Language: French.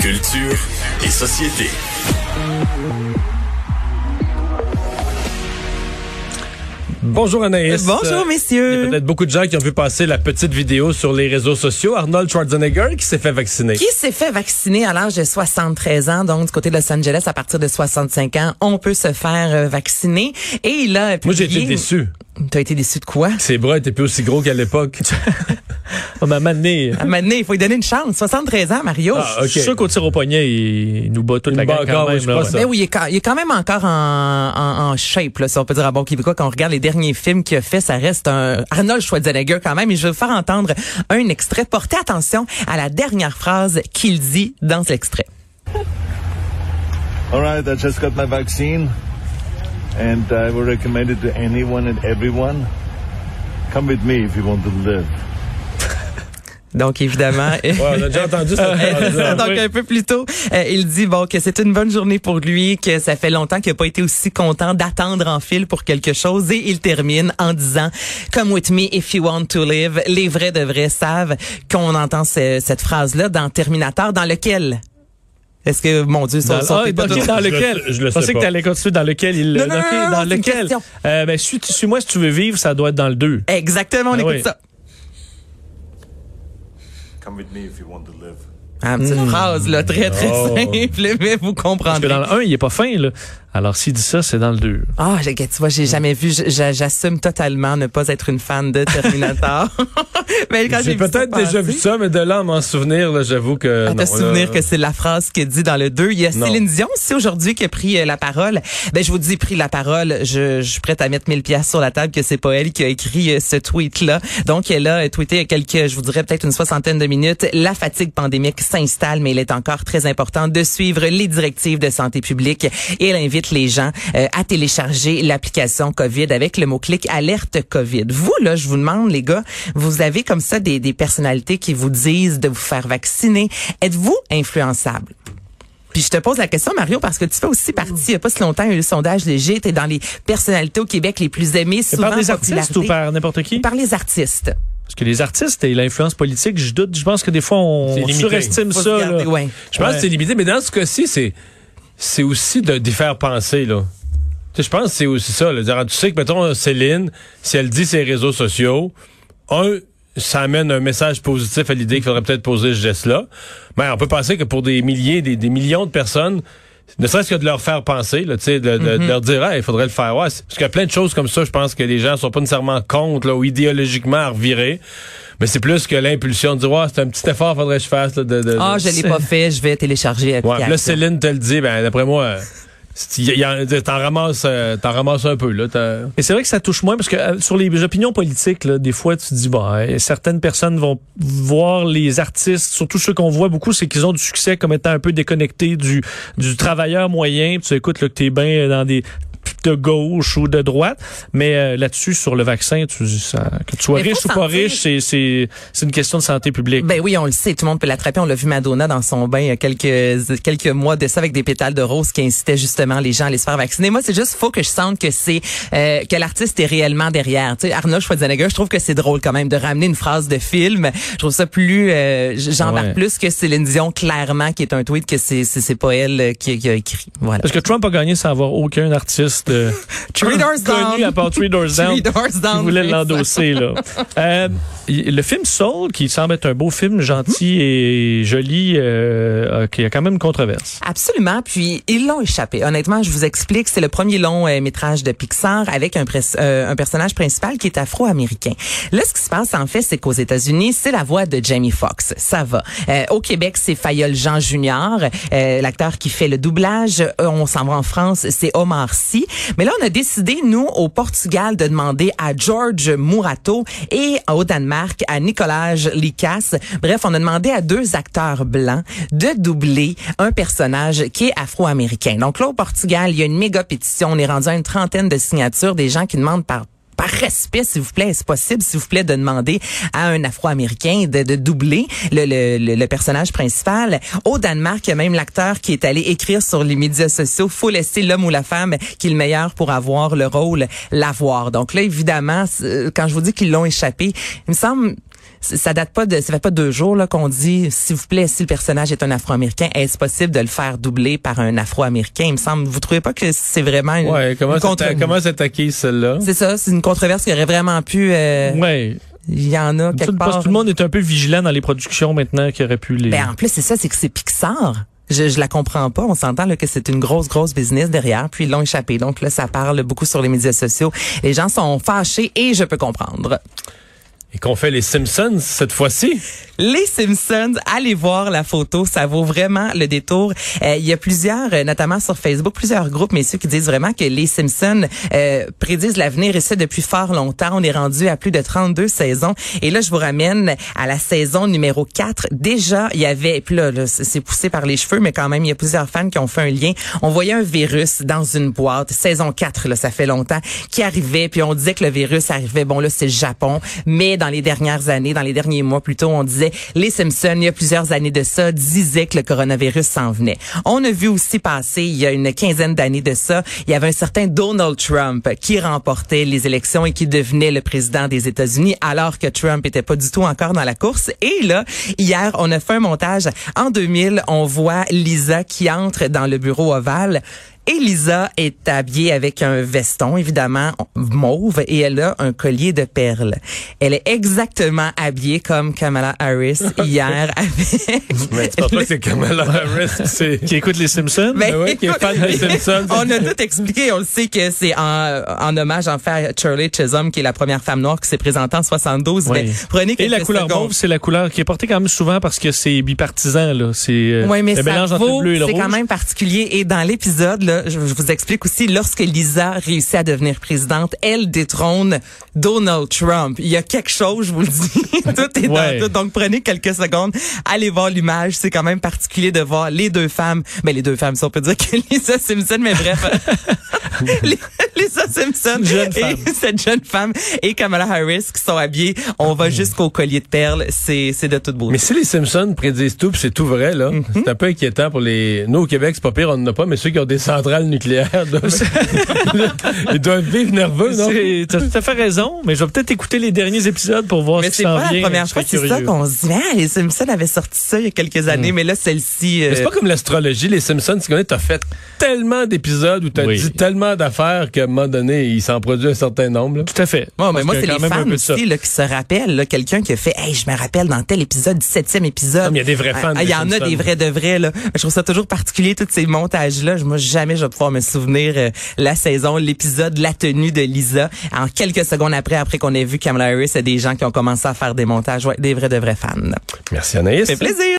Culture et société. Bonjour Anaïs. Bonjour, messieurs. Il y a peut-être beaucoup de gens qui ont vu passer la petite vidéo sur les réseaux sociaux. Arnold Schwarzenegger qui s'est fait vacciner. Qui s'est fait vacciner à l'âge de 73 ans, donc du côté de Los Angeles, à partir de 65 ans, on peut se faire euh, vacciner. Et il a Moi, j'ai été déçu. T'as été déçu de quoi? Ses bras étaient plus aussi gros qu'à l'époque. On m'a mané. À mané, il faut lui donner une chance. 73 ans, Mario. Ah, ok. Je suis sûr qu'au tir au poignet, il nous bat toute Il la gang quand même. là, ouais. Mais oui, il est, quand, il est quand même encore en, en, en shape, là, si on peut dire à bon québécois. Quand on regarde les derniers films qu'il a fait, ça reste un Arnold Schwarzenegger quand même. Et je vais vous faire entendre un extrait. Portez attention à la dernière phrase qu'il dit dans l'extrait. All right, I just got my vaccine, and I will recommend it to anyone and everyone. Come with me if you want to live. Donc évidemment, Ouais, on a déjà entendu phrase-là. Donc un peu plus tôt, euh, il dit bon que c'est une bonne journée pour lui, que ça fait longtemps qu'il n'a pas été aussi content d'attendre en fil pour quelque chose et il termine en disant Come with me if you want to live. Les vrais de vrais savent qu'on entend ce- cette phrase là dans Terminator dans lequel? Est-ce que mon Dieu Dans, ça ça- ah, pas ok, tout- dans Je le- lequel? je le sais pensais que pas. tu allais continuer dans lequel il. Non, non, non, non, dans lequel? Euh, ben, suis, suis-moi si tu veux vivre, ça doit être dans le 2. Exactement, on Ah écoute oui. ça. Come with me if you want to live. Ah, une petite phrase là très très Oh. simple, mais vous Parce comprendrez. que dans le 1, il est pas fin, là. Alors, s'il dit ça, c'est dans le 2. Ah, j'ai- tu vois, j'ai jamais vu. J'assume totalement ne pas être une fan de Terminator. mais quand J'ai vu ça peut-être déjà vu ça, mais de là à m'en souvenir, là, j'avoue que. À te non, souvenir là, que c'est la phrase qu'il dit dans le 2. Il y a Non. Céline Dion aussi aujourd'hui qui a pris euh, la parole. Ben je vous dis pris la parole, je, je suis prête à mettre 1000 pièces sur la table que c'est pas elle qui a écrit euh, ce tweet là. Donc elle a tweeté il y a quelques je vous dirais peut-être une soixantaine de minutes, la fatigue pandémique s'installe mais il est encore très important de suivre les directives de santé publique et elle invite les gens euh, à télécharger l'application Covid avec le mot-clic alerte Covid. Vous là, je vous demande les gars, vous avez comme ça des, des personnalités qui vous disent de vous faire vacciner. Êtes-vous influençable? Puis je te pose la question, Mario, parce que tu fais aussi partie, il n'y a pas si longtemps, il y a eu le sondage léger, tu es dans les personnalités au Québec les plus aimées, souvent par des artistes ou par n'importe qui? Par les artistes. Parce que les artistes et l'influence politique, je doute, je pense que des fois, on surestime ça. garder, ouais. Je pense Ouais. que c'est limité, mais dans ce cas-ci, c'est c'est aussi de d'y faire penser là. Tu sais, je pense que c'est aussi ça. Là. Dire, Tu sais que mettons Céline, si elle dit ses réseaux sociaux, un, ça amène un message positif à l'idée qu'il faudrait peut-être poser ce geste-là. Mais on peut penser que pour des milliers, des, des millions de personnes, ne serait-ce que de leur faire penser, là, tu sais, de, de- de leur dire, ah, il faudrait le faire. Ouais, parce qu'il y a plein de choses comme ça, je pense que les gens sont pas nécessairement contre là, ou idéologiquement à revirer. Mais c'est plus que l'impulsion de dire, ouais, c'est un petit effort, faudrait que je fasse. là, de, de- Ah, je l'ai pas fait, je vais télécharger Ouais, là, Céline te le dit, ben, d'après moi, t'en ramasses, euh, t'en ramasses un peu, là. Et c'est vrai que ça touche moins parce que euh, sur les opinions politiques, là, des fois, tu te dis, bon, euh, certaines personnes vont voir les artistes, surtout ceux qu'on voit beaucoup, c'est qu'ils ont du succès comme étant un peu déconnectés du, du travailleur moyen. Puis tu écoutes là, que t'es bien dans des de gauche ou de droite, mais euh, là-dessus sur le vaccin, tu ça, que tu sois Mais riche ou pas riche, c'est c'est c'est une question de santé publique. Ben oui, on le sait, tout le monde peut l'attraper. On l'a vu Madonna dans son bain il y a quelques quelques mois de ça avec des pétales de rose qui incitaient justement les gens à aller se faire vacciner. Moi, c'est juste faut que je sente que c'est euh, que l'artiste est réellement derrière. Tu sais, Arnold Schwarzenegger, je trouve que c'est drôle quand même de ramener une phrase de film. Je trouve ça plus euh, j'embarque Ouais. plus que Céline Dion clairement qui est un tweet que c'est c'est c'est pas elle euh, qui, qui a écrit. Voilà. Parce que Trump a gagné sans avoir aucun artiste euh, Three Doors connu Down. à part Three Doors Down. Three Doors Down, qui voulait l'endosser là. Euh, le film Soul, qui semble être un beau film gentil et joli, euh, qui a quand même une controverse. Absolument. Puis ils l'ont échappé. Honnêtement, je vous explique, c'est le premier long métrage de Pixar avec un, personnage principal qui est afro-américain. Là, ce qui se passe en fait, c'est qu'aux États-Unis, c'est la voix de Jamie Foxx. Ça va. Au Québec, c'est Fayol Jean Junior, l'acteur qui fait le doublage. On s'en va en France, c'est Omar Sy. Mais là, on a décidé, nous, au Portugal, de demander à George Murato et au Danemark à Nicolas Likas. Bref, on a demandé à deux acteurs blancs de doubler un personnage qui est afro-américain. Donc là, au Portugal, il y a une méga pétition. On est rendu à une trentaine de signatures des gens qui demandent par par respect, s'il vous plaît, est-ce possible, s'il vous plaît, de demander à un Afro-Américain de, de doubler le, le, le, personnage principal? Au Danemark, même l'acteur qui est allé écrire sur les médias sociaux, faut laisser l'homme ou la femme qui est le meilleur pour avoir le rôle, l'avoir. Donc là, évidemment, c'est- quand je vous dis qu'ils l'ont échappé, il me semble ça date pas de, ça fait pas deux jours là qu'on dit, s'il vous plaît, si le personnage est un Afro-américain, est-ce possible de le faire doubler par un Afro-américain? Il me semble. Vous trouvez pas que c'est vraiment une, Ouais, comment une contre- comment c'est acquis celle-là? C'est ça, c'est une controverse qui aurait vraiment pu. euh, Ouais. Il y en a quelque part. tout le monde est un peu vigilant dans les productions maintenant qui aurait pu les. Ben, en plus, c'est ça, c'est que c'est Pixar. Je, je la comprends pas. On s'entend que c'est une grosse, grosse business derrière. Puis ils l'ont échappé. Donc là, ça parle beaucoup sur les médias sociaux. Les gens sont fâchés et je peux comprendre. Et qu'on fait les Simpsons cette fois-ci? Les Simpsons, allez voir la photo, ça vaut vraiment le détour. Euh, il y a plusieurs, euh, notamment sur Facebook, plusieurs groupes, messieurs, qui disent vraiment que les Simpsons euh, prédisent l'avenir et ça depuis fort longtemps. On est rendu à plus de 32 saisons. Et là, je vous ramène à la saison numéro 4. Déjà, il y avait, et puis là, là, c'est poussé par les cheveux, mais quand même, il y a plusieurs fans qui ont fait un lien. On voyait un virus dans une boîte, saison 4, là, ça fait longtemps, qui arrivait, puis on disait que le virus arrivait, bon là, c'est le Japon, mais dans les dernières années, dans les derniers mois plutôt, on disait, les Simpsons, il y a plusieurs années de ça, disaient que le coronavirus s'en venait. On a vu aussi passer, il y a une quinzaine d'années de ça, il y avait un certain Donald Trump qui remportait les élections et qui devenait le président des États-Unis, alors que Trump était pas du tout encore dans la course. Et là, hier, on a fait un montage. En 2000, on voit Lisa qui entre dans le bureau ovale. Et Lisa est habillée avec un veston, évidemment, mauve, et elle a un collier de perles. Elle est exactement habillée comme Kamala Harris hier avec... Mais tu penses pas que c'est Kamala Harris qui c'est... Qui écoute les Simpsons? Mais Ben ouais, qui est fan des Simpsons. on a tout expliqué. On le sait que c'est en, en hommage en fait à Shirley Chisholm, qui est la première femme noire qui s'est présentée en 72. Oui. Mais prenez Et la couleur secondes. mauve, c'est la couleur qui est portée quand même souvent parce que c'est bipartisan, là. C'est euh, Oui, mais le ça mélange entre le bleu et le c'est rouge. quand même particulier. Et dans l'épisode, là, je, vous explique aussi, lorsque Lisa réussit à devenir présidente, elle détrône Donald Trump. Il y a quelque chose, je vous le dis. tout est Ouais. dans tout. Donc prenez quelques secondes, allez voir l'image. C'est quand même particulier de voir les deux femmes. Ben les deux femmes, si on peut dire que Lisa Simpson, mais bref. Les- Lisa Simpson Une jeune et femme. cette jeune femme et Kamala Harris qui sont habillés. On va jusqu'au collier de perles. C'est c'est de toute beauté. Mais si les Simpsons prédisent tout, puis c'est tout vrai, là, Mhm. c'est un peu inquiétant pour les... Nous, au Québec, c'est pas pire, on n'en a pas, mais ceux qui ont des centrales nucléaires, doivent... ils doivent vivre nerveux, non? C'est- T'as tout à fait raison, mais je vais peut-être écouter les derniers épisodes pour voir Mais si c'est ça en pas vient. la première fois, c'est ça qu'on se dit. Ah, les Simpsons avaient sorti ça il y a quelques années, mais là, celle-ci... euh, Mais c'est pas comme l'astrologie, les Simpsons, tu connais, t'as fait tellement d'épisodes où t'as Oui. dit tellement d'affaires qu'à un moment donné, il s'en produit un certain nombre. là. Tout à fait. Ouais, mais moi, c'est a les fans aussi là, qui se rappellent. là, Quelqu'un qui a fait, hey, je me rappelle dans tel épisode, 17e épisode. Ah, il y a des vrais fans Ah, Il y en a des vrais de vrais. Là. Je trouve ça toujours particulier, tous ces montages-là. Moi, jamais je vais pouvoir me souvenir euh, la saison, l'épisode, la tenue de Lisa. En quelques secondes après, après qu'on ait vu Kamala Harris, il y a des gens qui ont commencé à faire des montages. Ouais, des vrais de vrais fans. Merci Anaïs. Ça fait plaisir.